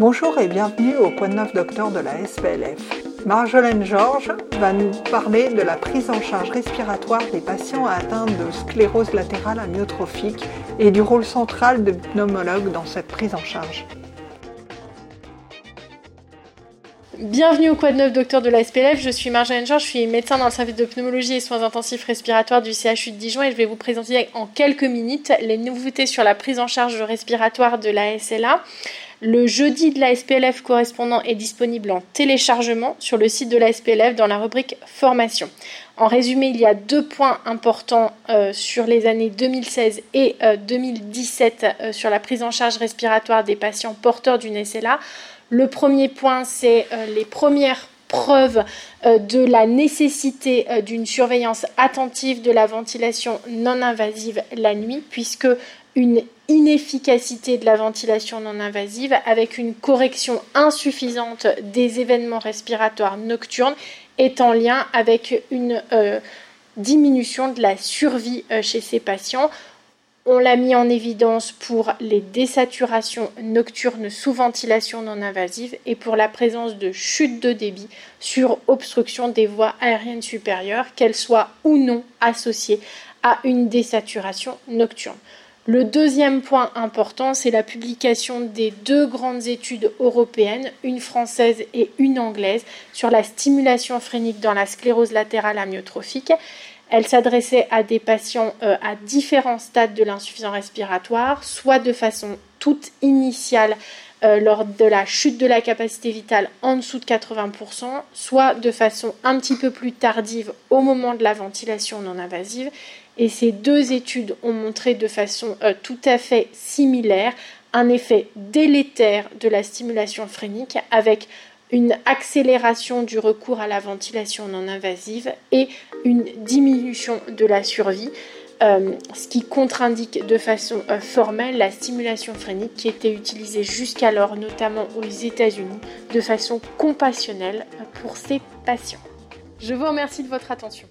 Bonjour et bienvenue au de neuf docteur de la SPLF. Marjolaine Georges va nous parler de la prise en charge respiratoire des patients atteints de sclérose latérale amyotrophique et du rôle central de pneumologue dans cette prise en charge. Bienvenue au Quad 9 docteur de la SPLF, je suis Marjolaine Georges, je suis médecin dans le service de pneumologie et soins intensifs respiratoires du CHU de Dijon et je vais vous présenter en quelques minutes les nouveautés sur la prise en charge respiratoire de la SLA. Le jeudi de la SPLF correspondant est disponible en téléchargement sur le site de la SPLF dans la rubrique formation. En résumé, il y a deux points importants euh, sur les années 2016 et 2017 euh, euh, sur la prise en charge respiratoire des patients porteurs d'une SLA. Le premier point, c'est les premières preuves de la nécessité d'une surveillance attentive de la ventilation non invasive la nuit, puisque une inefficacité de la ventilation non invasive avec une correction insuffisante des événements respiratoires nocturnes est en lien avec une euh, diminution de la survie euh, chez ces patients. On l'a mis en évidence pour les désaturations nocturnes sous ventilation non invasive et pour la présence de chute de débit sur obstruction des voies aériennes supérieures, qu'elles soient ou non associées à une désaturation nocturne. Le deuxième point important, c'est la publication des deux grandes études européennes, une française et une anglaise, sur la stimulation phrénique dans la sclérose latérale amyotrophique. Elle s'adressait à des patients euh, à différents stades de l'insuffisance respiratoire, soit de façon toute initiale euh, lors de la chute de la capacité vitale en dessous de 80%, soit de façon un petit peu plus tardive au moment de la ventilation non invasive, et ces deux études ont montré de façon euh, tout à fait similaire un effet délétère de la stimulation phrénique avec une accélération du recours à la ventilation non invasive et une diminution de la survie, euh, ce qui contre-indique de façon euh, formelle la stimulation phrénique qui était utilisée jusqu'alors, notamment aux États-Unis, de façon compassionnelle pour ces patients. Je vous remercie de votre attention.